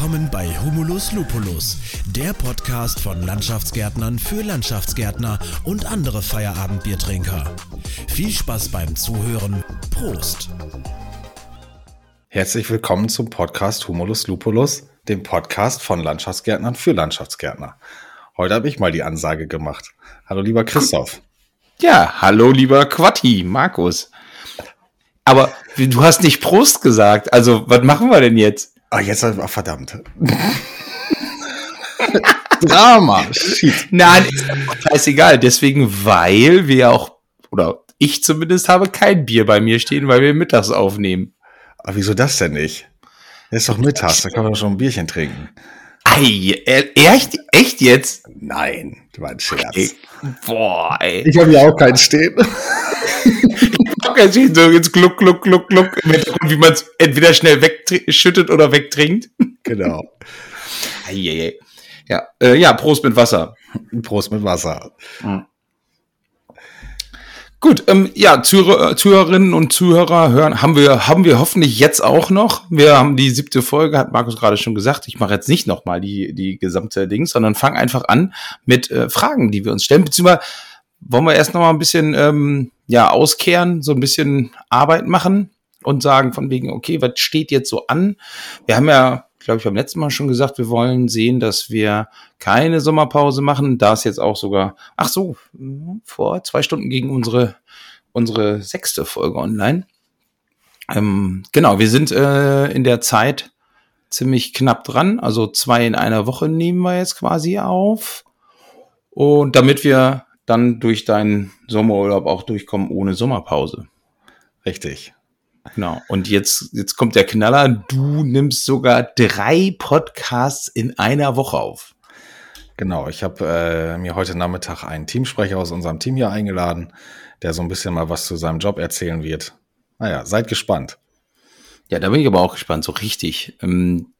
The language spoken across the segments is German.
Willkommen bei Humulus Lupulus, der Podcast von Landschaftsgärtnern für Landschaftsgärtner und andere Feierabendbiertrinker. Viel Spaß beim Zuhören. Prost! Herzlich willkommen zum Podcast Humulus Lupulus, dem Podcast von Landschaftsgärtnern für Landschaftsgärtner. Heute habe ich mal die Ansage gemacht. Hallo lieber Christoph. Ja, hallo lieber Quatti, Markus. Aber du hast nicht Prost gesagt. Also, was machen wir denn jetzt? Ah, jetzt, oh, verdammt. Drama. Shit. Nein, ist scheißegal. Deswegen, weil wir auch, oder ich zumindest habe kein Bier bei mir stehen, weil wir mittags aufnehmen. Aber wieso das denn nicht? Es ist doch mittags, da kann man doch schon ein Bierchen trinken. Ei, äh, echt, echt jetzt? Nein, du war ein Scherz. Ey, boah, ey. Ich habe ja auch keinen stehen. Locker stehen, so jetzt gluck, gluck, gluck, gluck, wie man es entweder schnell wegschüttet oder wegtrinkt. Genau. Ja, äh, ja, Prost mit Wasser. Prost mit Wasser. Mhm. Gut, ähm, ja, Zuhörer, Zuhörerinnen und Zuhörer hören, haben wir, haben wir hoffentlich jetzt auch noch. Wir haben die siebte Folge, hat Markus gerade schon gesagt. Ich mache jetzt nicht nochmal die, die gesamte Dings, sondern fange einfach an mit äh, Fragen, die wir uns stellen. Beziehungsweise wollen wir erst nochmal ein bisschen, ähm, ja, auskehren, so ein bisschen Arbeit machen und sagen von wegen, okay, was steht jetzt so an? Wir haben ja glaube ich, beim letzten Mal schon gesagt, wir wollen sehen, dass wir keine Sommerpause machen. Da ist jetzt auch sogar, ach so, vor zwei Stunden gegen unsere, unsere sechste Folge online. Ähm, genau, wir sind äh, in der Zeit ziemlich knapp dran. Also zwei in einer Woche nehmen wir jetzt quasi auf. Und damit wir dann durch deinen Sommerurlaub auch durchkommen ohne Sommerpause. Richtig. Genau. Und jetzt, jetzt kommt der Knaller. Du nimmst sogar drei Podcasts in einer Woche auf. Genau. Ich habe äh, mir heute Nachmittag einen Teamsprecher aus unserem Team hier eingeladen, der so ein bisschen mal was zu seinem Job erzählen wird. Naja, seid gespannt. Ja, da bin ich aber auch gespannt, so richtig. Ähm,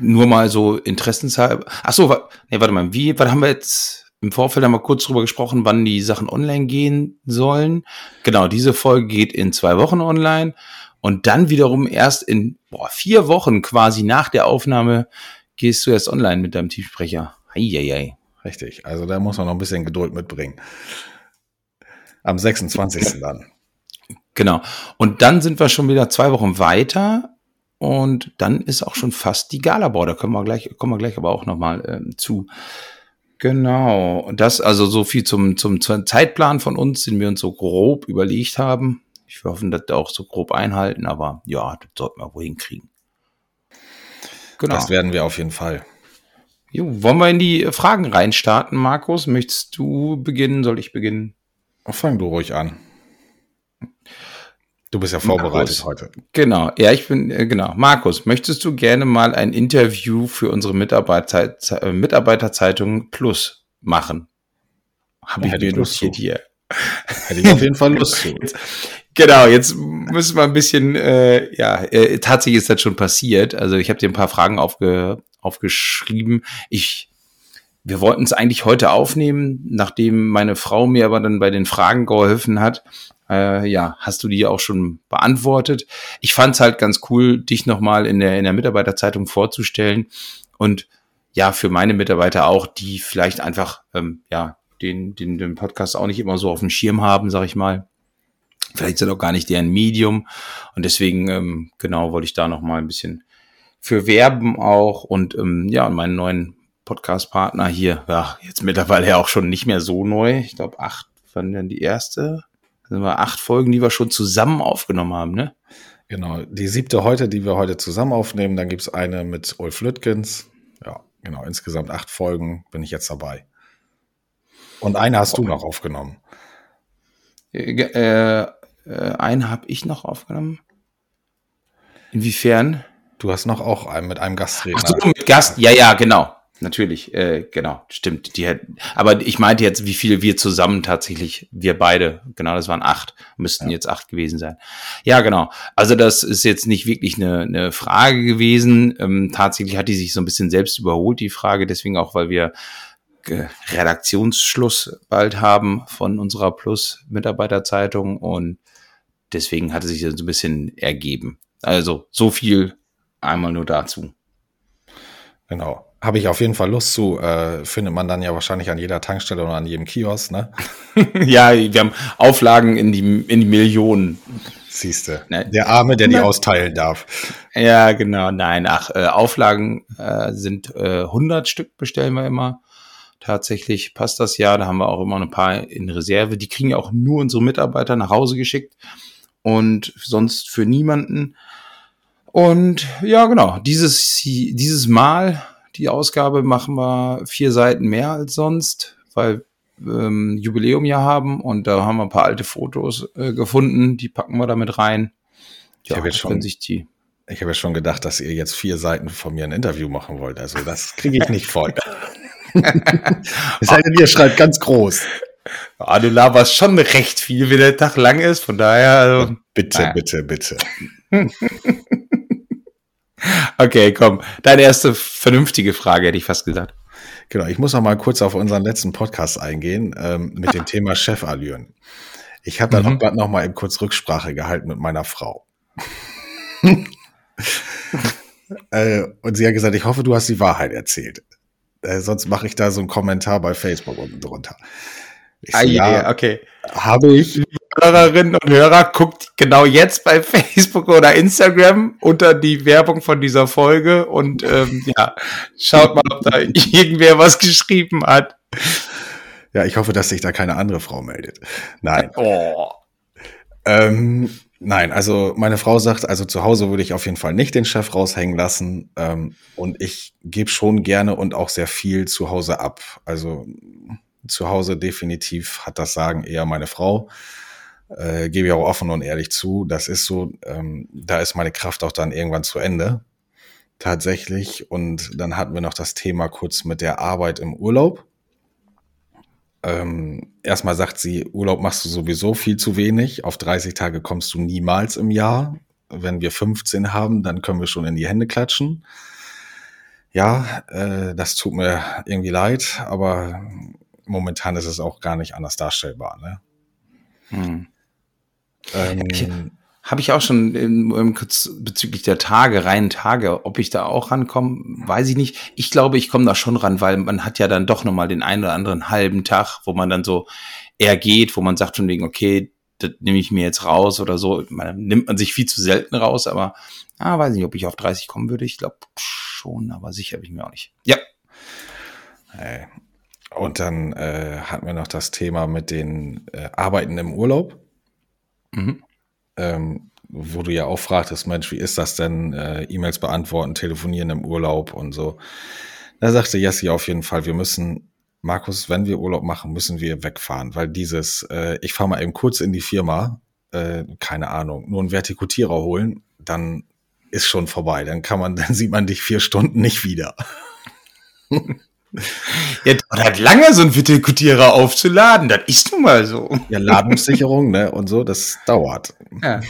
nur mal so interessenshalber. Ach so, wa nee, warte mal, wie, was haben wir jetzt? Im Vorfeld haben wir kurz drüber gesprochen, wann die Sachen online gehen sollen. Genau, diese Folge geht in zwei Wochen online und dann wiederum erst in boah, vier Wochen quasi nach der Aufnahme gehst du erst online mit deinem Tiefsprecher. Eieiei. Richtig, also da muss man noch ein bisschen Geduld mitbringen. Am 26. dann. Genau. Und dann sind wir schon wieder zwei Wochen weiter und dann ist auch schon fast die Gala. Boah, da kommen wir gleich, kommen wir gleich aber auch nochmal ähm, zu. Genau, das also so viel zum, zum Zeitplan von uns, den wir uns so grob überlegt haben. Ich hoffe, dass wir auch so grob einhalten, aber ja, das sollten wir wohl hinkriegen. Genau. Das werden wir auf jeden Fall. Jo, wollen wir in die Fragen reinstarten, Markus? Möchtest du beginnen? Soll ich beginnen? Fang du ruhig an. Du bist ja vorbereitet Markus, heute. Genau, ja, ich bin, äh, genau. Markus, möchtest du gerne mal ein Interview für unsere Mitarbeiter, äh, Mitarbeiterzeitung Plus machen? Habe ich mir notiert hier. Hätte ich auf jeden Fall Lust zu. Genau, jetzt müssen wir ein bisschen, äh, ja, äh, tatsächlich ist das schon passiert. Also ich habe dir ein paar Fragen aufge, aufgeschrieben. Ich, wir wollten es eigentlich heute aufnehmen, nachdem meine Frau mir aber dann bei den Fragen geholfen hat äh, ja, hast du die auch schon beantwortet. Ich fand es halt ganz cool, dich nochmal in der, in der Mitarbeiterzeitung vorzustellen und ja, für meine Mitarbeiter auch, die vielleicht einfach, ähm, ja, den, den, den Podcast auch nicht immer so auf dem Schirm haben, sag ich mal. Vielleicht sind auch gar nicht deren Medium. Und deswegen, ähm, genau, wollte ich da nochmal ein bisschen für werben auch und ähm, ja, und meinen neuen Podcast-Partner hier, ja, jetzt mittlerweile ja auch schon nicht mehr so neu. Ich glaube, acht waren dann die erste sind wir acht Folgen, die wir schon zusammen aufgenommen haben, ne? Genau, die siebte heute, die wir heute zusammen aufnehmen. Dann gibt es eine mit Ulf Lüttgens. Ja, genau, insgesamt acht Folgen bin ich jetzt dabei. Und eine hast okay. du noch aufgenommen. Äh, äh, eine habe ich noch aufgenommen. Inwiefern? Du hast noch auch einen mit einem Gastredner. Ach so, mit Gast, ja, ja, genau natürlich, äh, genau, stimmt. Die aber ich meinte jetzt, wie viele wir zusammen tatsächlich, wir beide, genau, das waren acht, müssten ja. jetzt acht gewesen sein. Ja, genau. Also das ist jetzt nicht wirklich eine, eine Frage gewesen. Ähm, tatsächlich hat die sich so ein bisschen selbst überholt, die Frage, deswegen auch, weil wir äh, Redaktionsschluss bald haben von unserer Plus-Mitarbeiterzeitung und deswegen hatte sich das so ein bisschen ergeben. Also so viel einmal nur dazu. Genau. Habe ich auf jeden Fall Lust zu. Äh, findet man dann ja wahrscheinlich an jeder Tankstelle oder an jedem Kiosk, ne? ja, wir haben Auflagen in die, in die Millionen. Siehste. Ne? Der Arme, der die austeilen darf. Ja, genau. Nein, ach, äh, Auflagen äh, sind äh, 100 Stück bestellen wir immer. Tatsächlich passt das ja. Da haben wir auch immer ein paar in Reserve. Die kriegen ja auch nur unsere Mitarbeiter nach Hause geschickt und sonst für niemanden. Und ja, genau, dieses, dieses Mal, die Ausgabe, machen wir vier Seiten mehr als sonst, weil ähm, Jubiläum ja haben und da haben wir ein paar alte Fotos äh, gefunden, die packen wir damit rein. Ja, ich habe jetzt schon sich die. Ich habe ja schon gedacht, dass ihr jetzt vier Seiten von mir ein Interview machen wollt. Also das kriege ich nicht voll. es sei denn, ihr schreibt ganz groß. Ah, du laberst schon recht viel, wie der Tag lang ist. Von daher. Also, bitte, naja. bitte, bitte. okay, komm. Deine erste vernünftige Frage hätte ich fast gesagt. Genau, ich muss noch mal kurz auf unseren letzten Podcast eingehen ähm, mit dem Thema Chefallüren. Ich habe da mhm. noch, noch mal eben kurz Rücksprache gehalten mit meiner Frau. äh, und sie hat gesagt, ich hoffe, du hast die Wahrheit erzählt. Äh, sonst mache ich da so einen Kommentar bei Facebook unten drunter. Ich ah, so, ja, okay. Habe ich. Hörerinnen und Hörer, guckt genau jetzt bei Facebook oder Instagram unter die Werbung von dieser Folge und ähm, ja, schaut mal, ob da irgendwer was geschrieben hat. Ja, ich hoffe, dass sich da keine andere Frau meldet. Nein. Oh. Ähm, nein, also meine Frau sagt, also zu Hause würde ich auf jeden Fall nicht den Chef raushängen lassen. Ähm, und ich gebe schon gerne und auch sehr viel zu Hause ab. Also zu Hause definitiv hat das Sagen eher meine Frau. Äh, gebe ich auch offen und ehrlich zu. Das ist so, ähm, da ist meine Kraft auch dann irgendwann zu Ende. Tatsächlich. Und dann hatten wir noch das Thema kurz mit der Arbeit im Urlaub. Ähm, erstmal sagt sie, Urlaub machst du sowieso viel zu wenig. Auf 30 Tage kommst du niemals im Jahr. Wenn wir 15 haben, dann können wir schon in die Hände klatschen. Ja, äh, das tut mir irgendwie leid, aber momentan ist es auch gar nicht anders darstellbar. Ne? Hm. Ähm, habe ich auch schon im, im, bezüglich der Tage, reinen Tage, ob ich da auch rankomme, weiß ich nicht. Ich glaube, ich komme da schon ran, weil man hat ja dann doch nochmal den einen oder anderen halben Tag, wo man dann so eher geht, wo man sagt von wegen, okay, das nehme ich mir jetzt raus oder so. Man nimmt man sich viel zu selten raus, aber ah, weiß nicht, ob ich auf 30 kommen würde. Ich glaube schon, aber sicher bin ich mir auch nicht. Ja. Und dann äh, hatten wir noch das Thema mit den äh, Arbeiten im Urlaub. Mhm. Ähm, wo du ja auch fragtest, Mensch, wie ist das denn? Äh, E-Mails beantworten, telefonieren im Urlaub und so. Da sagte Jessie auf jeden Fall, wir müssen, Markus, wenn wir Urlaub machen, müssen wir wegfahren, weil dieses, äh, ich fahre mal eben kurz in die Firma, äh, keine Ahnung, nur einen Vertikutierer holen, dann ist schon vorbei. Dann kann man, dann sieht man dich vier Stunden nicht wieder. Ja, dauert halt lange, so ein Vitikultierer aufzuladen. Das ist nun mal so. Ja, Ladungssicherung, ne, und so, das dauert. Ja.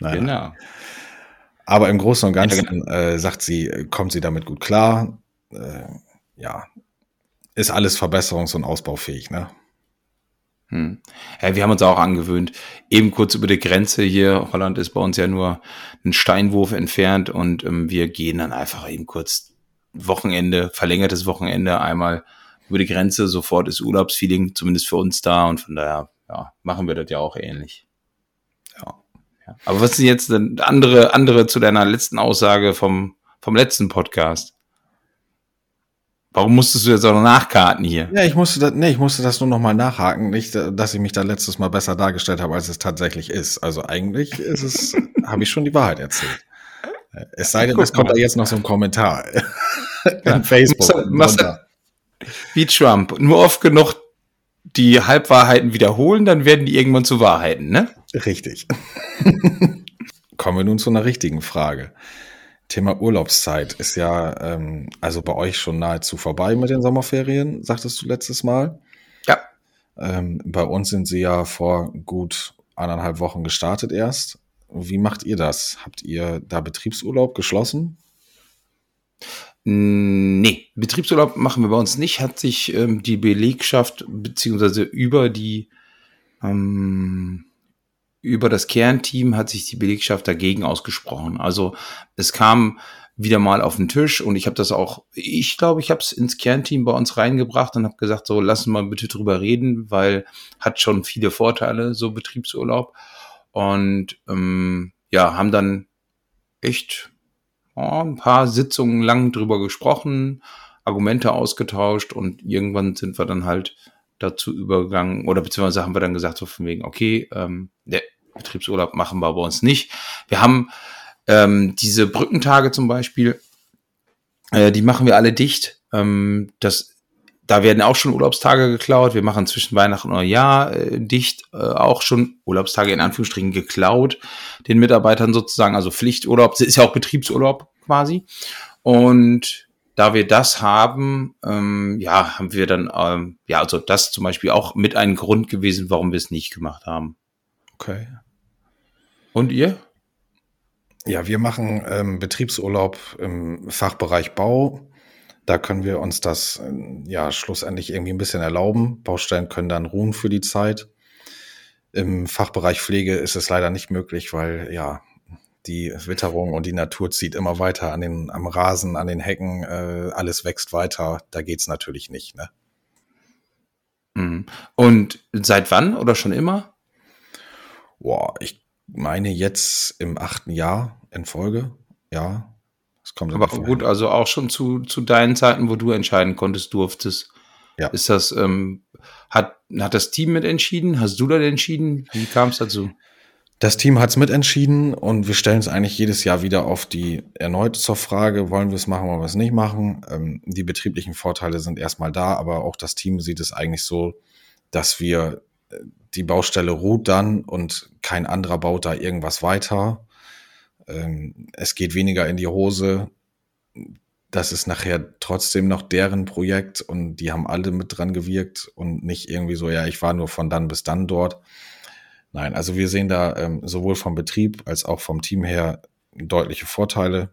Naja. Genau. Aber im Großen und Ganzen ja, genau. äh, sagt sie, kommt sie damit gut klar. Äh, ja, ist alles verbesserungs- und ausbaufähig, ne? Hm. Ja, wir haben uns auch angewöhnt. Eben kurz über die Grenze hier. Holland ist bei uns ja nur ein Steinwurf entfernt und ähm, wir gehen dann einfach eben kurz Wochenende, verlängertes Wochenende einmal über die Grenze, sofort ist Urlaubsfeeling zumindest für uns da und von daher ja, machen wir das ja auch ähnlich. Ja. ja. Aber was sind jetzt denn andere, andere zu deiner letzten Aussage vom, vom letzten Podcast? Warum musstest du jetzt auch noch nachkarten hier? Ja, ich musste das, nee, ich musste das nur noch mal nachhaken, nicht, dass ich mich da letztes Mal besser dargestellt habe, als es tatsächlich ist. Also eigentlich ist es, habe ich schon die Wahrheit erzählt. Es sei denn, es kommt da jetzt noch so ein Kommentar ja, in Facebook. Machst, wie Trump. Nur oft genug die Halbwahrheiten wiederholen, dann werden die irgendwann zu Wahrheiten, ne? Richtig. Kommen wir nun zu einer richtigen Frage. Thema Urlaubszeit ist ja ähm, also bei euch schon nahezu vorbei mit den Sommerferien, sagtest du letztes Mal. Ja. Ähm, bei uns sind sie ja vor gut anderthalb Wochen gestartet erst. Wie macht ihr das? Habt ihr da Betriebsurlaub geschlossen? Nee, Betriebsurlaub machen wir bei uns nicht. Hat sich ähm, die Belegschaft beziehungsweise über die ähm, über das Kernteam hat sich die Belegschaft dagegen ausgesprochen. Also es kam wieder mal auf den Tisch und ich habe das auch, ich glaube, ich habe es ins Kernteam bei uns reingebracht und habe gesagt, so lassen wir mal bitte drüber reden, weil hat schon viele Vorteile, so Betriebsurlaub. Und ähm, ja, haben dann echt oh, ein paar Sitzungen lang drüber gesprochen, Argumente ausgetauscht und irgendwann sind wir dann halt dazu übergegangen oder beziehungsweise haben wir dann gesagt, so von wegen, okay, ähm, der Betriebsurlaub machen wir bei uns nicht. Wir haben ähm, diese Brückentage zum Beispiel, äh, die machen wir alle dicht. Ähm, das, da werden auch schon Urlaubstage geklaut. Wir machen zwischen Weihnachten und Neujahr äh, dicht äh, auch schon Urlaubstage in Anführungsstrichen geklaut, den Mitarbeitern sozusagen, also Pflichturlaub. Das ist ja auch Betriebsurlaub quasi. Und da wir das haben, ähm, ja, haben wir dann, ähm, ja, also das zum Beispiel auch mit einem Grund gewesen, warum wir es nicht gemacht haben. Okay. Und ihr? Ja, wir machen ähm, Betriebsurlaub im Fachbereich Bau. Da können wir uns das äh, ja schlussendlich irgendwie ein bisschen erlauben. Baustellen können dann ruhen für die Zeit. Im Fachbereich Pflege ist es leider nicht möglich, weil ja die Witterung und die Natur zieht immer weiter an den, am Rasen, an den Hecken, äh, alles wächst weiter. Da geht's natürlich nicht. Ne? Mhm. Und seit wann oder schon immer? Boah, ich meine jetzt im achten Jahr in Folge. Ja, das kommt. Aber gut, hin. also auch schon zu, zu deinen Zeiten, wo du entscheiden konntest, durftest. Ja. Ist das, ähm, hat, hat das Team mit entschieden? Hast du das entschieden? Wie kam es dazu? Das Team hat es mitentschieden und wir stellen es eigentlich jedes Jahr wieder auf die erneut zur Frage, wollen wir es machen, wollen wir es nicht machen. Ähm, die betrieblichen Vorteile sind erstmal da, aber auch das Team sieht es eigentlich so, dass wir äh, die Baustelle ruht dann und kein anderer baut da irgendwas weiter. Ähm, es geht weniger in die Hose. Das ist nachher trotzdem noch deren Projekt und die haben alle mit dran gewirkt und nicht irgendwie so, ja, ich war nur von dann bis dann dort. Nein, also wir sehen da ähm, sowohl vom Betrieb als auch vom Team her deutliche Vorteile.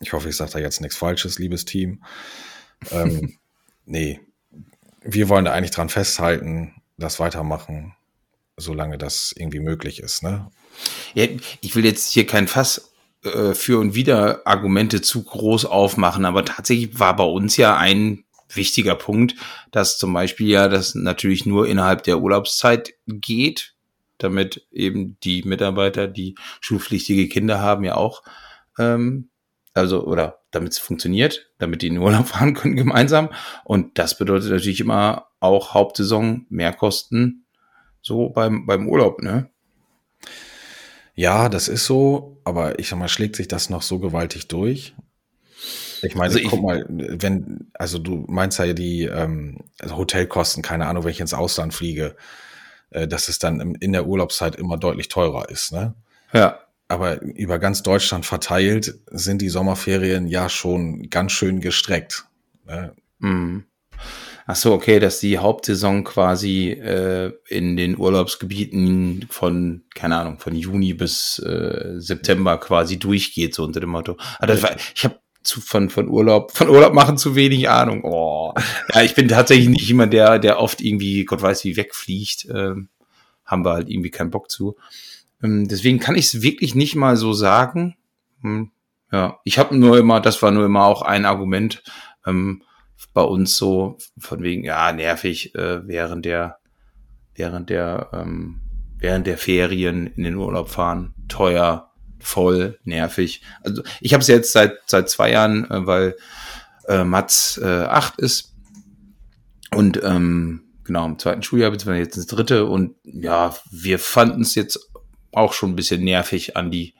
Ich hoffe, ich sage da jetzt nichts Falsches, liebes Team. Ähm, nee, wir wollen da eigentlich dran festhalten, das weitermachen, solange das irgendwie möglich ist. Ne? Ja, ich will jetzt hier kein Fass äh, für und wieder Argumente zu groß aufmachen, aber tatsächlich war bei uns ja ein wichtiger Punkt, dass zum Beispiel ja das natürlich nur innerhalb der Urlaubszeit geht, damit eben die Mitarbeiter, die schulpflichtige Kinder haben, ja auch, ähm, also oder damit es funktioniert, damit die in den Urlaub fahren können gemeinsam. Und das bedeutet natürlich immer auch Hauptsaison Mehrkosten so beim, beim Urlaub, ne? Ja, das ist so, aber ich sag mal, schlägt sich das noch so gewaltig durch? Ich meine, also ich, guck mal, wenn, also du meinst ja die ähm, also Hotelkosten, keine Ahnung, wenn ich ins Ausland fliege, äh, dass es dann in der Urlaubszeit immer deutlich teurer ist, ne? Ja. Aber über ganz Deutschland verteilt sind die Sommerferien ja schon ganz schön gestreckt. Ne? Mhm. Ach so, okay, dass die Hauptsaison quasi äh, in den Urlaubsgebieten von, keine Ahnung, von Juni bis äh, September quasi durchgeht, so unter dem Motto. Also war, ich habe zu, von, von Urlaub, von Urlaub machen zu wenig Ahnung. Oh. Ja, ich bin tatsächlich nicht jemand, der, der oft irgendwie, Gott weiß wie, wegfliegt. Ähm, haben wir halt irgendwie keinen Bock zu. Ähm, deswegen kann ich es wirklich nicht mal so sagen. Hm, ja, ich habe nur immer, das war nur immer auch ein Argument ähm, bei uns so, von wegen, ja, nervig, äh, während der, während der, ähm, während der Ferien in den Urlaub fahren, teuer, voll nervig. Also ich habe es jetzt seit seit zwei Jahren, äh, weil äh, Mats äh, acht ist und ähm, genau im zweiten Schuljahr beziehungsweise jetzt ins dritte und ja, wir fanden es jetzt auch schon ein bisschen nervig an die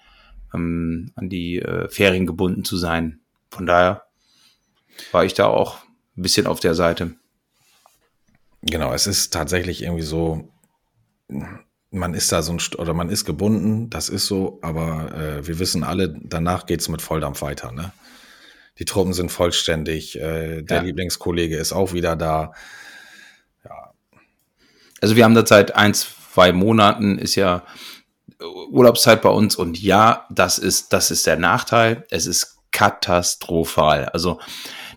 ähm, an die äh, Ferien gebunden zu sein. Von daher war ich da auch ein bisschen auf der Seite. Genau, es ist tatsächlich irgendwie so, man ist da so ein, oder man ist gebunden, das ist so, aber äh, wir wissen alle, danach geht's mit Volldampf weiter. Ne? Die Truppen sind vollständig, äh, der ja. Lieblingskollege ist auch wieder da. Ja. Also wir haben da seit ein, zwei Monaten ist ja Urlaubszeit bei uns und ja, das ist, das ist der Nachteil. Es ist katastrophal. Also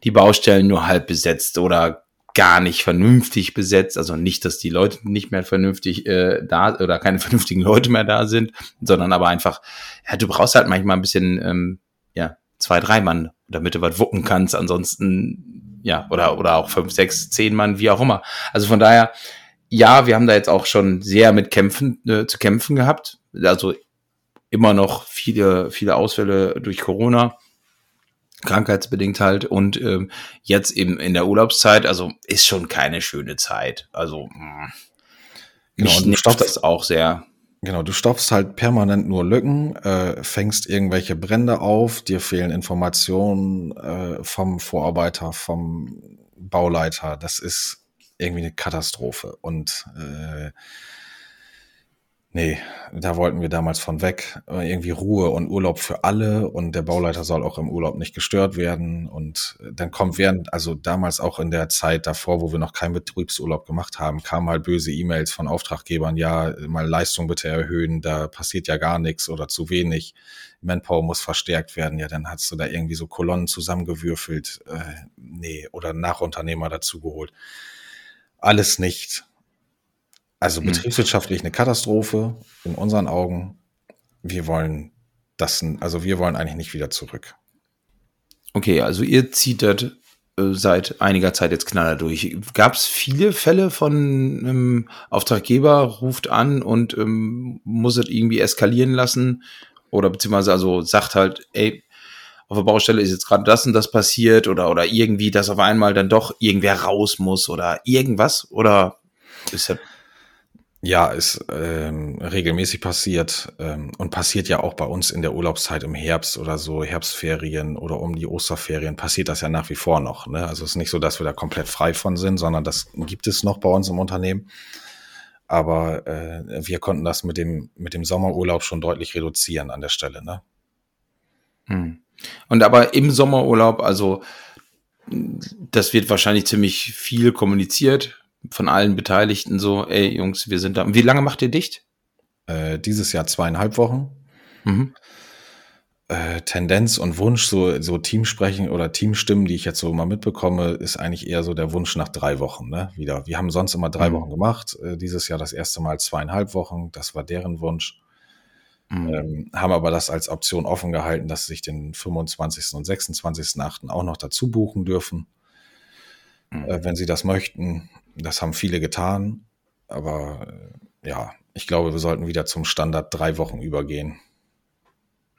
die Baustellen nur halb besetzt oder gar nicht vernünftig besetzt. Also nicht, dass die Leute nicht mehr vernünftig äh, da oder keine vernünftigen Leute mehr da sind, sondern aber einfach, ja, du brauchst halt manchmal ein bisschen, ähm, ja, zwei, drei Mann, damit du was wuppen kannst. Ansonsten, ja, oder, oder auch fünf, sechs, zehn Mann, wie auch immer. Also von daher, ja, wir haben da jetzt auch schon sehr mit Kämpfen äh, zu kämpfen gehabt. Also immer noch viele, viele Ausfälle durch Corona krankheitsbedingt halt und ähm, jetzt eben in der Urlaubszeit, also ist schon keine schöne Zeit. Also mh, mm, genau, mich nervt das auch sehr. Genau, du stopfst halt permanent nur Lücken, äh, fängst irgendwelche Brände auf, dir fehlen Informationen äh, vom Vorarbeiter, vom Bauleiter. Das ist irgendwie eine Katastrophe und äh, Nee, da wollten wir damals von weg. Irgendwie Ruhe und Urlaub für alle und der Bauleiter soll auch im Urlaub nicht gestört werden. Und dann kommt während, also damals auch in der Zeit davor, wo wir noch keinen Betriebsurlaub gemacht haben, kamen halt böse E-Mails von Auftraggebern, ja, mal Leistung bitte erhöhen, da passiert ja gar nichts oder zu wenig. Manpower muss verstärkt werden. Ja, dann hast du da irgendwie so Kolonnen zusammengewürfelt, äh, nee, oder Nachunternehmer dazugeholt. Alles nicht. Also mhm. betriebswirtschaftlich eine Katastrophe in unseren Augen. Wir wollen das, also wir wollen eigentlich nicht wieder zurück. Okay, also ihr zieht das äh, seit einiger Zeit jetzt knaller durch. Gab es viele Fälle von ähm, Auftraggeber ruft an und ähm, muss es irgendwie eskalieren lassen oder beziehungsweise also sagt halt, ey, auf der Baustelle ist jetzt gerade das und das passiert oder oder irgendwie, dass auf einmal dann doch irgendwer raus muss oder irgendwas oder ist das ja, ist ähm, regelmäßig passiert ähm, und passiert ja auch bei uns in der Urlaubszeit im Herbst oder so, Herbstferien oder um die Osterferien, passiert das ja nach wie vor noch. Ne? Also es ist nicht so, dass wir da komplett frei von sind, sondern das gibt es noch bei uns im Unternehmen. Aber äh, wir konnten das mit dem, mit dem Sommerurlaub schon deutlich reduzieren an der Stelle. Ne? Hm. Und aber im Sommerurlaub, also das wird wahrscheinlich ziemlich viel kommuniziert von allen Beteiligten so, ey Jungs, wir sind da. Wie lange macht ihr dicht? Äh, dieses Jahr zweieinhalb Wochen. Mhm. Äh, Tendenz und Wunsch, so, so Teamsprechen oder Teamstimmen, die ich jetzt so mal mitbekomme, ist eigentlich eher so der Wunsch nach drei Wochen, ne? Wieder. Wir haben sonst immer drei mhm. Wochen gemacht. Äh, dieses Jahr das erste Mal zweieinhalb Wochen. Das war deren Wunsch. Mhm. Ähm, haben aber das als Option offen gehalten, dass sie sich den 25. und 26.8. auch noch dazu buchen dürfen, mhm. äh, wenn sie das möchten. Das haben viele getan, aber äh, ja, ich glaube, wir sollten wieder zum Standard drei Wochen übergehen.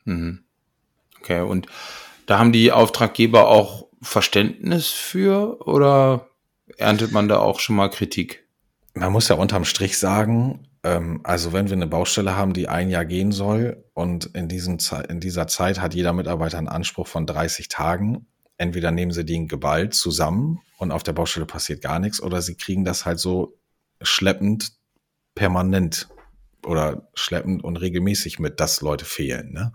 Mhm. Okay, und da haben die Auftraggeber auch Verständnis für oder erntet man da auch schon mal Kritik? Man muss ja unterm Strich sagen, ähm, also wenn wir eine Baustelle haben, die ein Jahr gehen soll und in, diesem in dieser Zeit hat jeder Mitarbeiter einen Anspruch von 30 Tagen, entweder nehmen sie den geballt zusammen und auf der Baustelle passiert gar nichts oder sie kriegen das halt so schleppend permanent oder schleppend und regelmäßig mit, dass Leute fehlen. Ne?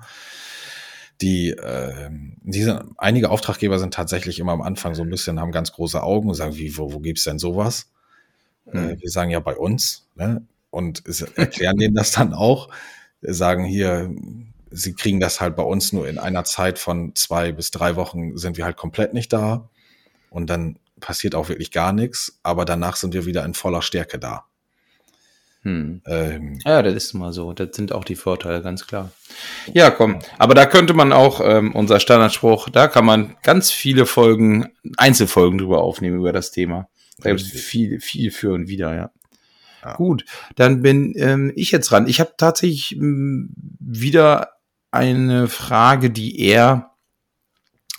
Die, äh, diese, einige Auftraggeber sind tatsächlich immer am Anfang so ein bisschen, haben ganz große Augen und sagen, wie, wo, wo gibt's denn sowas? Mhm. Äh, wir sagen ja bei uns, ne? Und erklären denen das dann auch, sagen hier, sie kriegen das halt bei uns nur in einer Zeit von zwei bis drei Wochen sind wir halt komplett nicht da. Und dann passiert auch wirklich gar nichts, aber danach sind wir wieder in voller Stärke da. Hm. Ähm, ja, das ist mal so. Das sind auch die Vorteile, ganz klar. Ja, komm. Aber da könnte man auch, ähm, unser Standardspruch, da kann man ganz viele Folgen, Einzelfolgen drüber aufnehmen über das Thema. Da gibt es viel, viel für und wieder, ja. ja. Gut, dann bin ähm, ich jetzt dran. Ich habe tatsächlich ähm, wieder eine Frage, die eher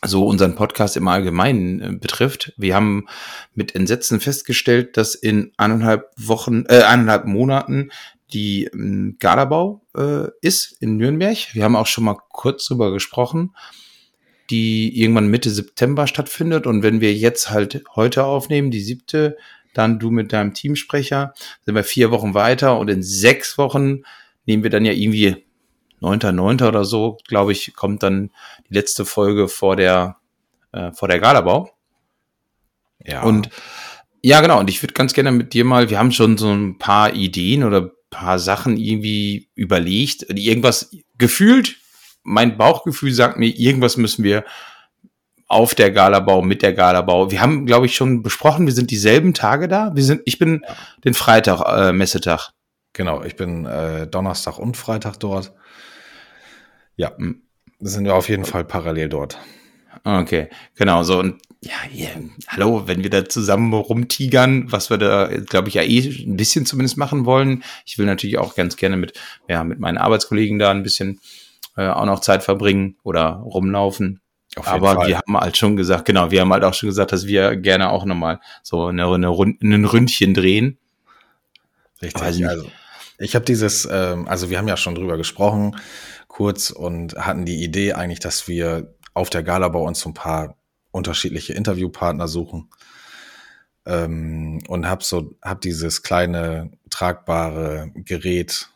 so unseren Podcast im Allgemeinen äh, betrifft. Wir haben mit Entsetzen festgestellt, dass in eineinhalb Wochen, äh, eineinhalb Monaten die ähm, Galabau äh, ist in Nürnberg. Wir haben auch schon mal kurz drüber gesprochen, die irgendwann Mitte September stattfindet. Und wenn wir jetzt halt heute aufnehmen, die siebte, dann du mit deinem Teamsprecher, sind wir vier Wochen weiter und in sechs Wochen nehmen wir dann ja irgendwie 9.9. oder so, glaube ich, kommt dann die letzte Folge vor der, äh, vor der Galabau. Ja. Und ja, genau. Und ich würde ganz gerne mit dir mal, wir haben schon so ein paar Ideen oder paar Sachen irgendwie überlegt, irgendwas gefühlt. Mein Bauchgefühl sagt mir, irgendwas müssen wir auf der Galabau, mit der Galabau. Wir haben, glaube ich, schon besprochen, wir sind dieselben Tage da. Wir sind, ich bin ja. den Freitag, äh, Messetag. Genau, ich bin äh, Donnerstag und Freitag dort. Ja, sind wir auf jeden Fall parallel dort. Okay, genau so. Und ja, yeah, hallo, wenn wir da zusammen rumtigern, was wir da, glaube ich, ja eh ein bisschen zumindest machen wollen. Ich will natürlich auch ganz gerne mit, ja, mit meinen Arbeitskollegen da ein bisschen äh, auch noch Zeit verbringen oder rumlaufen. Aber Fall. wir haben halt schon gesagt, genau, wir haben halt auch schon gesagt, dass wir gerne auch nochmal so eine, eine Rund, ein Ründchen drehen. Richtig. Also, ich habe dieses, ähm, also wir haben ja schon drüber gesprochen, kurz und hatten die Idee eigentlich, dass wir auf der Gala bei uns so ein paar unterschiedliche Interviewpartner suchen. Ähm, und hab so, hab dieses kleine tragbare Gerät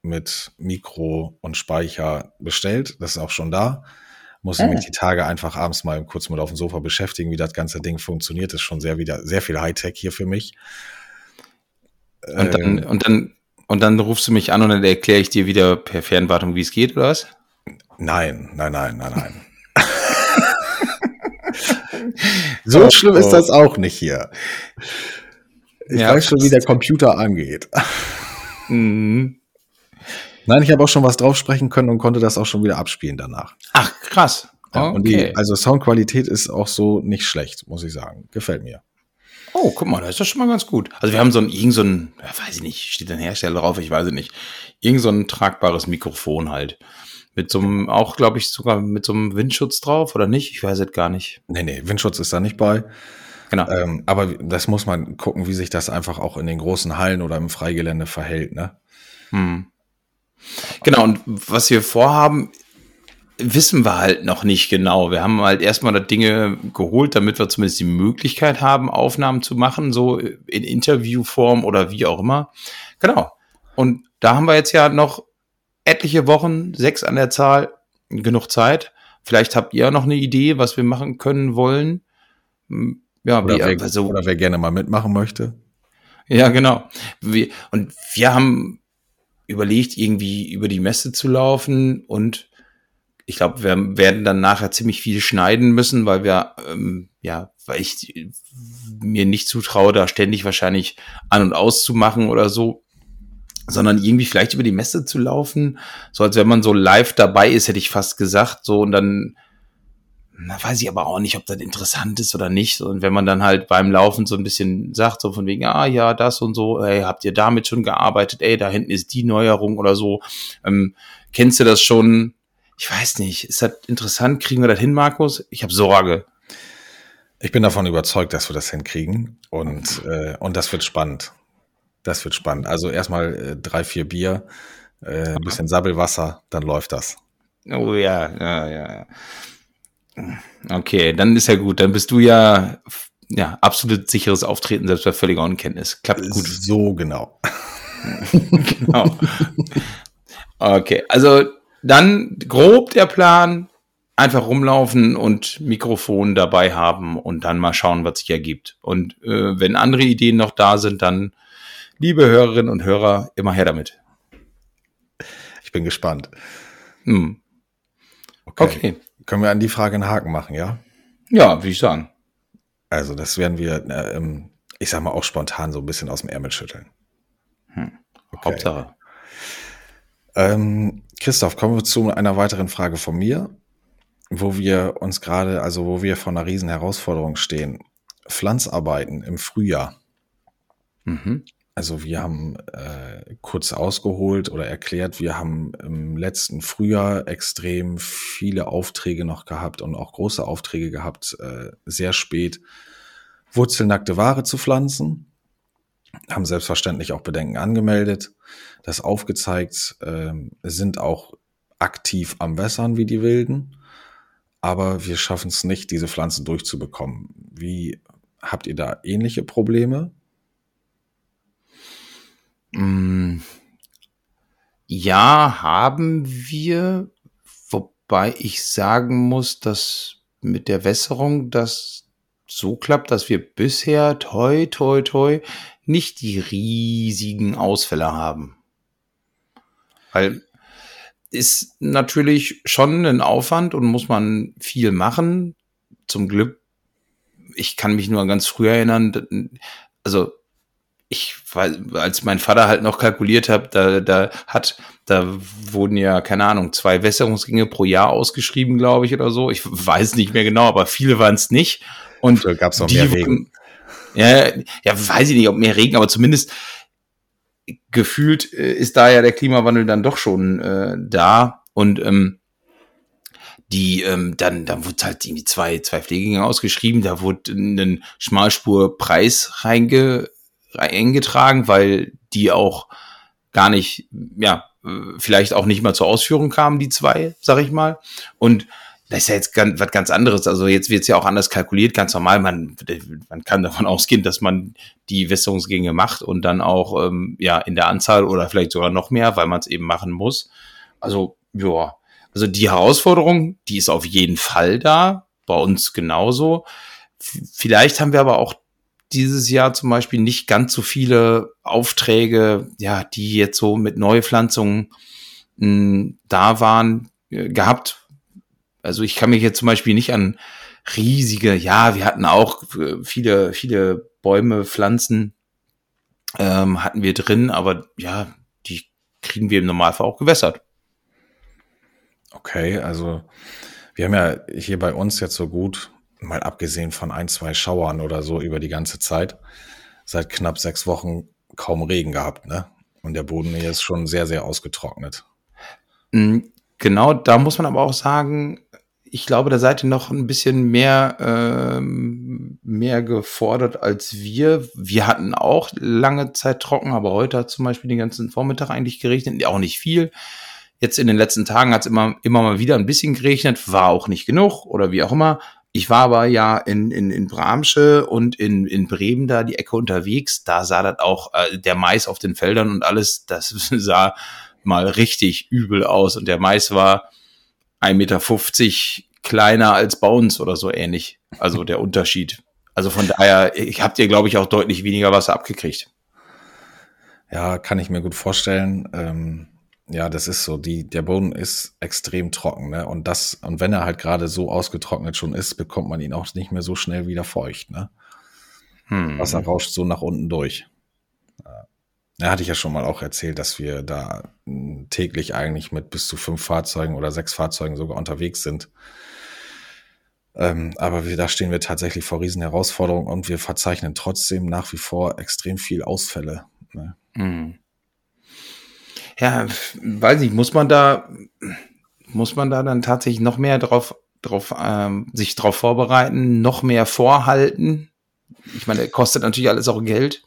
mit Mikro und Speicher bestellt. Das ist auch schon da. Muss ich mich ah. die Tage einfach abends mal kurz mit auf dem Sofa beschäftigen, wie das ganze Ding funktioniert. Das ist schon sehr wieder sehr viel Hightech hier für mich. Und dann, ähm, und dann, und dann rufst du mich an und dann erkläre ich dir wieder per Fernwartung, wie es geht, oder was? Nein, nein, nein, nein, nein. so oh, schlimm oh. ist das auch nicht hier. Ich ja, weiß schon, wie der Computer angeht. Mhm. Nein, ich habe auch schon was drauf sprechen können und konnte das auch schon wieder abspielen danach. Ach, krass. Ja, okay. Die, also Soundqualität ist auch so nicht schlecht, muss ich sagen. Gefällt mir. Oh, guck mal, da ist das schon mal ganz gut. Also wir haben so ein, irgend so ein, ja, weiß ich nicht, steht ein Hersteller drauf, ich weiß es nicht. Irgend so ein tragbares Mikrofon halt. Mit so einem, auch glaube ich sogar mit so einem Windschutz drauf oder nicht? Ich weiß es gar nicht. Nee, nee, Windschutz ist da nicht bei. Genau. Ähm, aber das muss man gucken, wie sich das einfach auch in den großen Hallen oder im Freigelände verhält, ne? Hm. Genau, und was wir vorhaben, wissen wir halt noch nicht genau. Wir haben halt erstmal da Dinge geholt, damit wir zumindest die Möglichkeit haben, Aufnahmen zu machen, so in Interviewform oder wie auch immer. Genau. Und da haben wir jetzt ja noch etliche Wochen, sechs an der Zahl, genug Zeit. Vielleicht habt ihr noch eine Idee, was wir machen können wollen. Hm, ja, oder, wie, wer, also, oder wer gerne mal mitmachen möchte. Ja, genau. Wir, und wir haben überlegt, irgendwie über die Messe zu laufen und ich glaube, wir werden dann nachher ziemlich viel schneiden müssen, weil wir, ähm, ja, weil ich mir nicht zutraue, da ständig wahrscheinlich an und aus zu machen oder so, sondern irgendwie vielleicht über die Messe zu laufen, so als wenn man so live dabei ist, hätte ich fast gesagt, so und dann na, weiß ich aber auch nicht, ob das interessant ist oder nicht. Und wenn man dann halt beim Laufen so ein bisschen sagt, so von wegen, ah ja, das und so, ey, habt ihr damit schon gearbeitet, ey, da hinten ist die Neuerung oder so. Ähm, kennst du das schon? Ich weiß nicht. Ist das interessant? Kriegen wir das hin, Markus? Ich habe Sorge. Ich bin davon überzeugt, dass wir das hinkriegen. Und, äh, und das wird spannend. Das wird spannend. Also erstmal äh, drei, vier Bier, äh, ein bisschen Sabbelwasser, dann läuft das. Oh ja, ja, ja. Okay, dann ist ja gut. Dann bist du ja, ja absolut sicheres Auftreten, selbst bei völliger Unkenntnis. Klappt gut. So genau. genau. Okay, also dann grob der Plan, einfach rumlaufen und Mikrofon dabei haben und dann mal schauen, was sich ergibt. Und äh, wenn andere Ideen noch da sind, dann, liebe Hörerinnen und Hörer, immer her damit. Ich bin gespannt. Hm. Okay. okay. Können wir an die Frage einen Haken machen, ja? Ja, wie ich sagen. Also, das werden wir, äh, ich sag mal, auch spontan so ein bisschen aus dem Ärmel schütteln. Hm. Okay. Hauptsache. Ähm, Christoph, kommen wir zu einer weiteren Frage von mir, wo wir uns gerade, also wo wir vor einer riesen Herausforderung stehen. Pflanzarbeiten im Frühjahr. Mhm. Also wir haben äh, kurz ausgeholt oder erklärt, wir haben im letzten Frühjahr extrem viele Aufträge noch gehabt und auch große Aufträge gehabt, äh, sehr spät wurzelnackte Ware zu pflanzen. Haben selbstverständlich auch Bedenken angemeldet, das aufgezeigt, äh, sind auch aktiv am Wässern wie die Wilden, aber wir schaffen es nicht, diese Pflanzen durchzubekommen. Wie habt ihr da ähnliche Probleme? Mm, ja, haben wir, wobei ich sagen muss, dass mit der Wässerung das so klappt, dass wir bisher toi toi toi nicht die riesigen Ausfälle haben. Weil ist natürlich schon ein Aufwand und muss man viel machen. zum Glück, ich kann mich nur an ganz früh erinnern, also ich, als mein Vater halt noch kalkuliert hat, da, da hat, da wurden ja, keine Ahnung, zwei Wässerungsgänge pro Jahr ausgeschrieben, glaube ich, oder so. Ich weiß nicht mehr genau, aber viele waren es nicht. Und da gab es auch mehr Regen. Ja, ja, weiß ich nicht, ob mehr Regen, aber zumindest gefühlt äh, ist da ja der Klimawandel dann doch schon äh, da. Und ähm, die ähm, dann dann wurde halt irgendwie zwei zwei Pflegegänge ausgeschrieben da wurde ein Schmalspurpreis reinge, eingetragen weil die auch gar nicht ja vielleicht auch nicht mal zur Ausführung kamen die zwei sag ich mal und das ist ja jetzt ganz, was ganz anderes. Also jetzt wird es ja auch anders kalkuliert, ganz normal. Man, man kann davon ausgehen, dass man die Wässerungsgänge macht und dann auch ähm, ja in der Anzahl oder vielleicht sogar noch mehr, weil man es eben machen muss. Also ja, also die Herausforderung, die ist auf jeden Fall da, bei uns genauso. Vielleicht haben wir aber auch dieses Jahr zum Beispiel nicht ganz so viele Aufträge, ja, die jetzt so mit Neupflanzungen mh, hm, da waren, äh, gehabt. Also ich kann mich jetzt zum Beispiel nicht an riesige, ja, wir hatten auch äh, viele, viele Bäume, Pflanzen ähm, hatten wir drin, aber ja, die kriegen wir im Normalfall auch gewässert. Okay, also wir haben ja hier bei uns jetzt so gut, mal abgesehen von ein, zwei Schauern oder so über die ganze Zeit, seit knapp sechs Wochen kaum Regen gehabt, ne? Und der Boden hier ist schon sehr, sehr ausgetrocknet. Mm, genau, da muss man aber auch sagen, ich glaube, da seid ihr noch ein bisschen mehr, ähm, mehr gefordert als wir. Wir hatten auch lange Zeit trocken, aber heute hat zum Beispiel den ganzen Vormittag eigentlich geregnet, auch nicht viel. Jetzt in den letzten Tagen hat es immer, immer mal wieder ein bisschen geregnet, war auch nicht genug oder wie auch immer. Ich war aber ja in, in, in Bramsche und in, in Bremen da die Ecke unterwegs. Da sah das auch äh, der Mais auf den Feldern und alles, das sah mal richtig übel aus. Und der Mais war 1,50 Meter kleiner als bei uns oder so ähnlich. Also der Unterschied. Also von daher, ich habt ihr, glaube ich, auch deutlich weniger Wasser abgekriegt. Ja, kann ich mir gut vorstellen. Ähm ja, das ist so. Die, der Boden ist extrem trocken, ne? Und das, und wenn er halt gerade so ausgetrocknet schon ist, bekommt man ihn auch nicht mehr so schnell wieder feucht, ne? Hm. Wasser rauscht so nach unten durch. Ja, hatte ich ja schon mal auch erzählt, dass wir da hm, täglich eigentlich mit bis zu fünf Fahrzeugen oder sechs Fahrzeugen sogar unterwegs sind. Ähm, aber wir, da stehen wir tatsächlich vor riesen Herausforderungen und wir verzeichnen trotzdem nach wie vor extrem viel Ausfälle. Ne? Hm ja, weiß ich, muss man da, muss man da dann tatsächlich noch mehr drauf, drauf, ähm, sich drauf vorbereiten, noch mehr vorhalten? Ich meine, kostet natürlich alles auch Geld.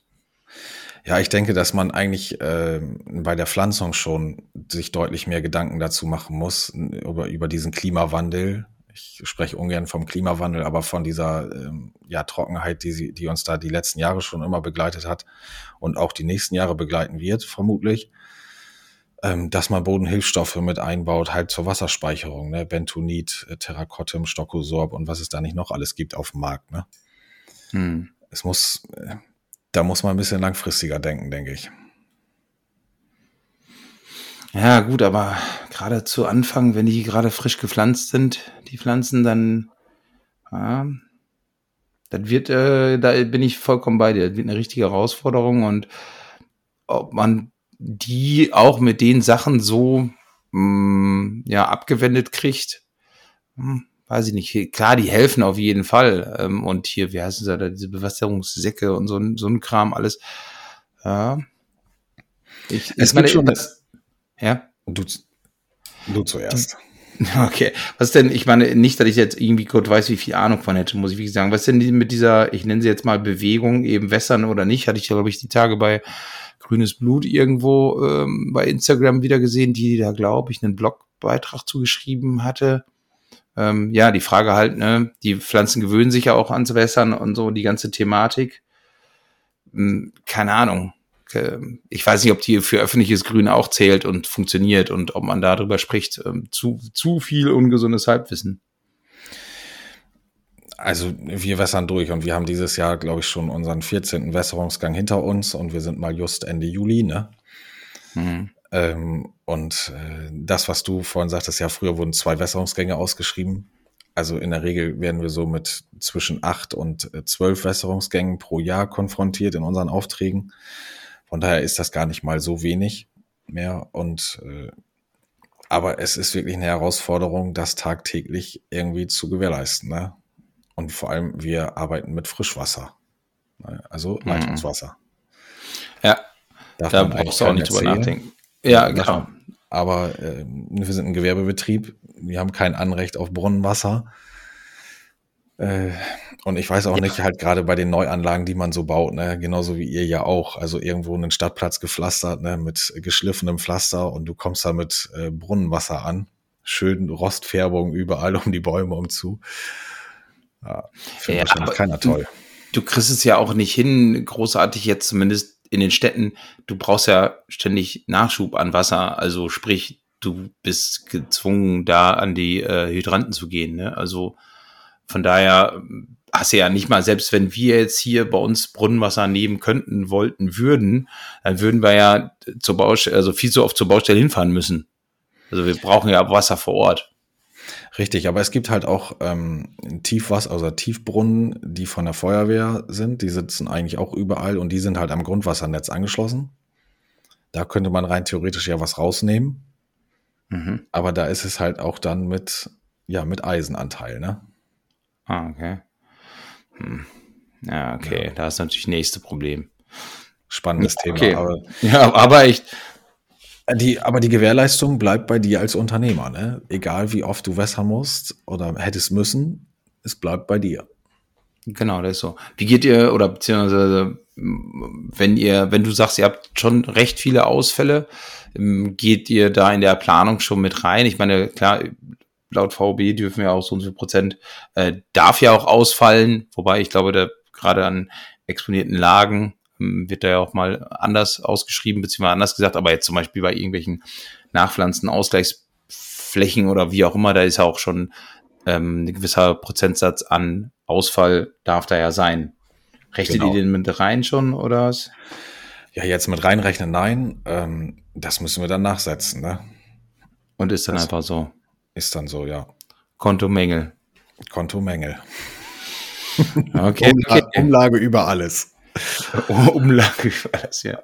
Ja, ich denke, dass man eigentlich äh, bei der Pflanzung schon sich deutlich mehr Gedanken dazu machen muss, über, über diesen Klimawandel. Ich spreche ungern vom Klimawandel, aber von dieser ähm, ja, Trockenheit, die, sie, die uns da die letzten Jahre schon immer begleitet hat und auch die nächsten Jahre begleiten wird, vermutlich ähm, dass man Bodenhilfstoffe mit einbaut, halt zur Wasserspeicherung, ne? Bentonit, äh, Terrakottem, Stockosorb und was es da nicht noch alles gibt auf dem Markt, ne? Hm. Es muss, äh, da muss man ein bisschen langfristiger denken, denke ich. Ja, gut, aber gerade zu Anfang, wenn die gerade frisch gepflanzt sind, die Pflanzen, dann, ja, das wird, äh, da bin ich vollkommen bei dir. Das wird eine richtige Herausforderung und ob man die auch mit den Sachen so mh, mm, ja abgewendet kriegt. Hm, weiß ich nicht. Klar, die helfen auf jeden Fall. Ähm, und hier, wie heißen sie da, diese Bewässerungssäcke und so, so ein Kram, alles. Ja. Ich, es ich meine, schon das, ja. Du, du zuerst. Okay. Was denn, ich meine, nicht, dass ich jetzt irgendwie gut weiß, wie viel Ahnung von hätte, muss ich wirklich sagen. Was denn mit dieser, ich nenne sie jetzt mal Bewegung, eben wässern oder nicht, hatte ich ja, glaube ich, die Tage bei grünes Blut irgendwo ähm, bei Instagram wieder gesehen, die da, glaube ich, einen Blogbeitrag zugeschrieben hatte. Ähm, ja, die Frage halt, ne, die Pflanzen gewöhnen sich ja auch ans Wässern und so, die ganze Thematik. Hm, keine Ahnung. Ich weiß nicht, ob die für öffentliches Grün auch zählt und funktioniert und ob man darüber spricht. Ähm, zu, zu viel ungesundes Halbwissen. Also wir wässern durch und wir haben dieses Jahr, glaube ich, schon unseren 14. Wässerungsgang hinter uns und wir sind mal just Ende Juli, ne? Mhm. Ähm, und äh, das, was du vorhin sagtest, ja, früher wurden zwei Wässerungsgänge ausgeschrieben. also in der Regel werden wir so mit zwischen acht und äh, zwölf Wässerungsgängen pro Jahr konfrontiert in unseren Aufträgen. Von daher ist das gar nicht mal so wenig mehr. Und äh, aber es ist wirklich eine Herausforderung, das tagtäglich irgendwie zu gewährleisten. Ne? Und vor allem, wir arbeiten mit Frischwasser. Ne? Also mhm. Leitungswasser. Ja, Darf da brauchst du auch nicht drüber nachdenken. Ja, genau. Aber äh, wir sind ein Gewerbebetrieb. Wir haben kein Anrecht auf Brunnenwasser. Äh, und ich weiß auch ja. nicht, halt gerade bei den Neuanlagen, die man so baut, ne, genauso wie ihr ja auch, also irgendwo einen Stadtplatz gepflastert, ne, mit geschliffenem Pflaster und du kommst da mit äh, Brunnenwasser an. Schön Rostfärbung überall um die Bäume umzu. Ja, Finde ja, wahrscheinlich keiner toll. Du, du kriegst es ja auch nicht hin, großartig jetzt zumindest in den Städten, du brauchst ja ständig Nachschub an Wasser, also sprich, du bist gezwungen, da an die äh, Hydranten zu gehen. Ne? Also von daher ähm, hast du ja nicht mal, selbst wenn wir jetzt hier bei uns Brunnenwasser nehmen könnten, wollten, würden, dann würden wir ja zur Baustelle, also viel zu oft zur Baustelle hinfahren müssen. Also wir brauchen ja Wasser vor Ort. Richtig, aber es gibt halt auch ähm, Tiefwasser, also Tiefbrunnen, die von der Feuerwehr sind. Die sitzen eigentlich auch überall und die sind halt am Grundwassernetz angeschlossen. Da könnte man rein theoretisch ja was rausnehmen. Mhm. Aber da ist es halt auch dann mit, ja, mit Eisenanteil, ne? Ah, okay. Hm. Ja, okay, ja. da ist natürlich das nächste Problem. Spannendes okay. Thema. Aber, ja, aber echt, die, aber die Gewährleistung bleibt bei dir als Unternehmer, ne? Egal wie oft du wässern musst oder hättest müssen, es bleibt bei dir. Genau, das ist so. Wie geht ihr, oder beziehungsweise, wenn ihr, wenn du sagst, ihr habt schon recht viele Ausfälle, ähm, geht ihr da in der Planung schon mit rein? Ich meine, klar, laut VB dürfen ja auch so und so Prozent, äh, darf ja auch ausfallen, wobei ich glaube, da gerade an exponierten Lagen wird da ja auch mal anders ausgeschrieben, beziehungsweise anders gesagt, aber jetzt zum Beispiel bei irgendwelchen Nachpflanzen, Ausgleichsflächen oder wie auch immer, da ist ja auch schon ähm, ein gewisser Prozentsatz an Ausfall darf da ja sein. Rechnet genau. ihr den mit rein schon oder was? Ja, jetzt mit reinrechnen, nein. Ähm, das müssen wir dann nachsetzen, ne? Und ist dann das einfach so. Ist dann so, ja. Kontomängel. Kontomängel. Okay. Umlage, Umlage über alles. Umlage für alles, ja.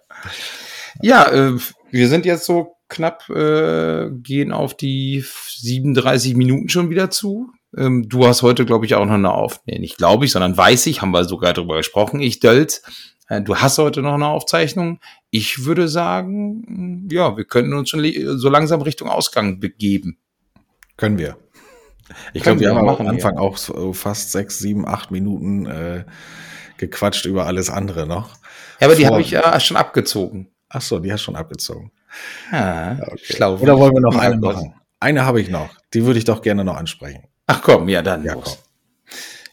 Ja, äh, wir sind jetzt so knapp, äh, gehen auf die 37 Minuten schon wieder zu. Ähm, du hast heute, glaube ich, auch noch eine auf, nee, nicht glaube ich, sondern weiß ich, haben wir sogar drüber gesprochen. Ich Dölz, äh, du hast heute noch eine Aufzeichnung. Ich würde sagen, ja, wir könnten uns schon so langsam Richtung Ausgang begeben. Können wir. Ich glaube, wir haben am Anfang ja. auch so fast sechs, sieben, acht Minuten äh, gequatscht über alles andere noch. Ja, aber die habe ich ja schon abgezogen. Ach so, die hast schon abgezogen. Ah, okay. schlau. Oder wollen wir noch eine machen? Eine habe ich noch. Die würde ich doch gerne noch ansprechen. Ach komm, ja dann. Ja, komm.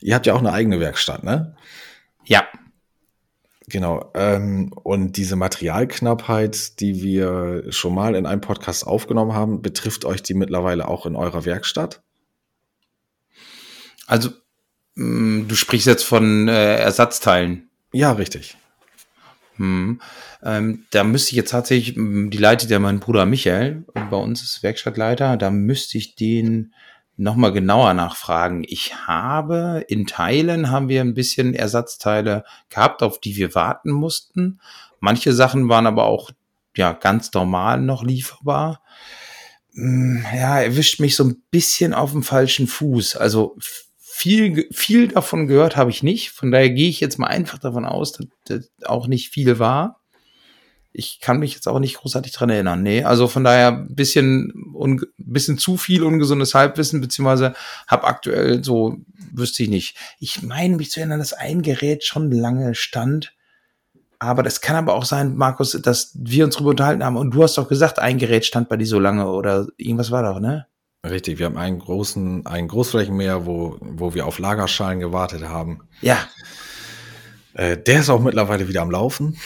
Ihr habt ja auch eine eigene Werkstatt, ne? Ja. Genau. Ähm, und diese Materialknappheit, die wir schon mal in einem Podcast aufgenommen haben, betrifft euch die mittlerweile auch in eurer Werkstatt? Also du sprichst jetzt von äh, Ersatzteilen. Ja, richtig. Hm. Ähm, da müsste ich jetzt tatsächlich, hm, die leitet ja mein Bruder Michael, bei uns ist Werkstattleiter, da müsste ich den nochmal genauer nachfragen. Ich habe, in Teilen haben wir ein bisschen Ersatzteile gehabt, auf die wir warten mussten. Manche Sachen waren aber auch, ja, ganz normal noch lieferbar. Hm, ja, erwischt mich so ein bisschen auf dem falschen Fuß. Also viel, viel davon gehört habe ich nicht. Von daher gehe ich jetzt mal einfach davon aus, dass das auch nicht viel war. Ich kann mich jetzt auch nicht großartig dran erinnern. Nee, also von daher bisschen, bisschen zu viel ungesundes Halbwissen, beziehungsweise habe aktuell so, wüsste ich nicht. Ich meine mich zu erinnern, dass ein Gerät schon lange stand. Aber das kann aber auch sein, Markus, dass wir uns darüber unterhalten haben und du hast doch gesagt, ein Gerät stand bei dir so lange oder irgendwas war doch, ne? Richtig, wir haben einen großen, einen Großflächenmäher, wo, wo wir auf Lagerschalen gewartet haben. Ja. Äh, der ist auch mittlerweile wieder am Laufen.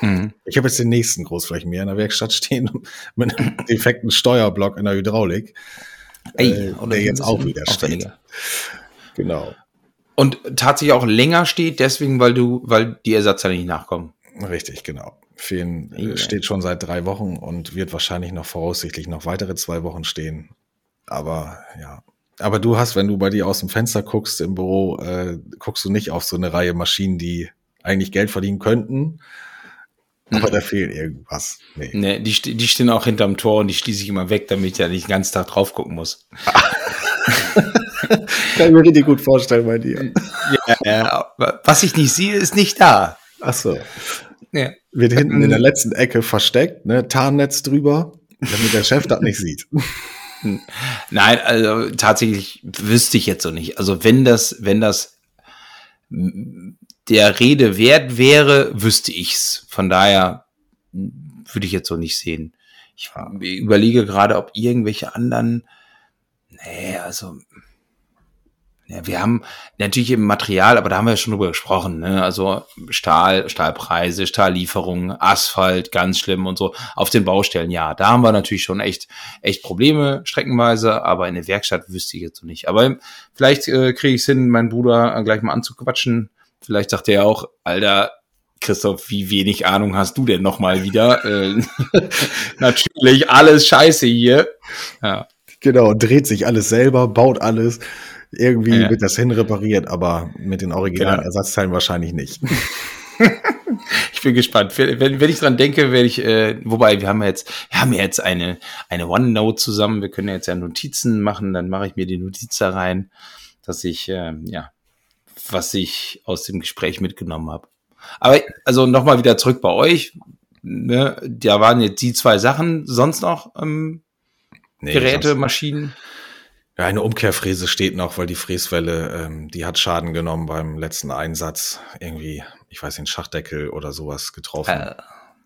Mhm. Ich habe jetzt den nächsten Großflächenmäher in der Werkstatt stehen mit einem defekten Steuerblock in der Hydraulik. Ey, äh, der jetzt auch wieder steht. Genau. Und tatsächlich auch länger steht, deswegen, weil du, weil die Ersatzteile nicht nachkommen. Richtig, genau. Fehlen äh, steht schon seit drei Wochen und wird wahrscheinlich noch voraussichtlich noch weitere zwei Wochen stehen. Aber ja, Aber du hast, wenn du bei dir aus dem Fenster guckst im Büro, äh, guckst du nicht auf so eine Reihe Maschinen, die eigentlich Geld verdienen könnten. Aber mhm. da fehlt irgendwas. Nee. nee die, die stehen auch hinterm Tor und die schließe ich immer weg, damit ich ja nicht den ganzen Tag drauf gucken muss. Kann ich mir richtig gut vorstellen bei dir. Ja, ja, was ich nicht sehe, ist nicht da. Ach so. Ja. Wird hinten in der letzten Ecke versteckt, ne? Tarnnetz drüber, damit der Chef das nicht sieht. Nein, also tatsächlich wüsste ich jetzt so nicht. Also wenn das, wenn das der Rede wert wäre, wüsste ich's. Von daher würde ich jetzt so nicht sehen. Ich überlege gerade, ob irgendwelche anderen, nee, also ja, wir haben natürlich im Material, aber da haben wir ja schon drüber gesprochen, ne? Also Stahl, Stahlpreise, Stahllieferungen, Asphalt, ganz schlimm und so. Auf den Baustellen, ja, da haben wir natürlich schon echt, echt Probleme streckenweise, aber in der Werkstatt wüsste ich jetzt so nicht. Aber vielleicht äh, kriege ich es hin, meinen Bruder gleich mal anzuquatschen. Vielleicht sagt er auch, Alter, Christoph, wie wenig Ahnung hast du denn nochmal wieder? äh, natürlich alles scheiße hier. Ja. Genau, dreht sich alles selber, baut alles. Irgendwie ja. wird das hinrepariert, aber mit den originalen genau. Ersatzteilen wahrscheinlich nicht. ich bin gespannt. Wenn, wenn ich dran denke, werde ich, äh, wobei wir haben ja jetzt, wir haben ja jetzt eine, eine OneNote zusammen. Wir können ja jetzt ja Notizen machen. Dann mache ich mir die Notiz da rein, dass ich, äh, ja, was ich aus dem Gespräch mitgenommen habe. Aber also nochmal wieder zurück bei euch. Ne? Da waren jetzt die zwei Sachen. Sonst noch ähm, nee, Geräte, sonst Maschinen? Ja, eine Umkehrfräse steht noch, weil die Fräswelle, ähm, die hat Schaden genommen beim letzten Einsatz. Irgendwie, ich weiß nicht, Schachdeckel oder sowas getroffen. Äh.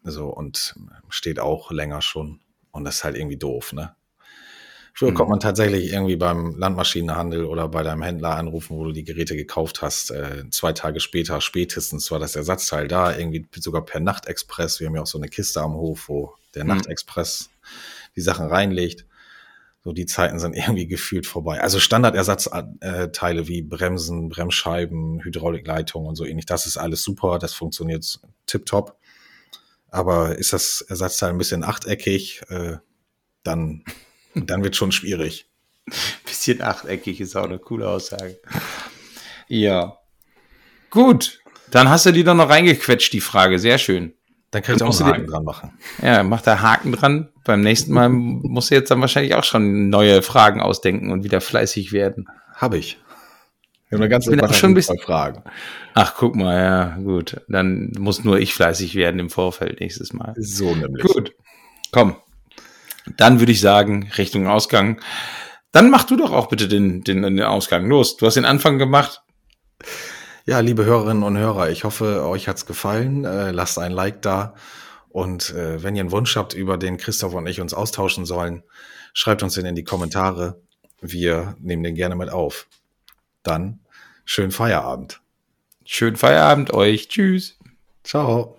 So, und steht auch länger schon. Und das ist halt irgendwie doof, ne? Früher mhm. konnte man tatsächlich irgendwie beim Landmaschinenhandel oder bei deinem Händler anrufen, wo du die Geräte gekauft hast. Äh, zwei Tage später, spätestens war das Ersatzteil da, irgendwie sogar per Nachtexpress. Wir haben ja auch so eine Kiste am Hof, wo der mhm. Nachtexpress die Sachen reinlegt. So, die Zeiten sind irgendwie gefühlt vorbei. Also Standardersatzteile wie Bremsen, Bremsscheiben, Hydraulikleitungen und so ähnlich, das ist alles super, das funktioniert tipptopp. Aber ist das Ersatzteil ein bisschen achteckig, äh, dann, dann wird schon schwierig. bisschen achteckig ist auch eine coole Aussage. Ja. Gut. Dann hast du die doch noch reingequetscht, die Frage. Sehr schön. Dann kannst du auch einen Haken dran machen. Ja, mach da Haken dran. Beim nächsten Mal musst du jetzt dann wahrscheinlich auch schon neue Fragen ausdenken und wieder fleißig werden. Habe ich. Wir haben eine ganze Menge schon ein bisschen Fragen. Ach, guck mal, ja, gut. Dann muss nur ich fleißig werden im Vorfeld nächstes Mal. So nämlich. Gut. Komm. Dann würde ich sagen, Richtung Ausgang. Dann mach du doch auch bitte den, den, den Ausgang. Los, du hast den Anfang gemacht. Ja, liebe Hörerinnen und Hörer, ich hoffe, euch hat's gefallen. Äh, lasst ein Like da. Und äh, wenn ihr einen Wunsch habt, über den Christoph und ich uns austauschen sollen, schreibt uns den in die Kommentare. Wir nehmen den gerne mit auf. Dann schönen Feierabend. Schönen Feierabend euch. Tschüss. Ciao.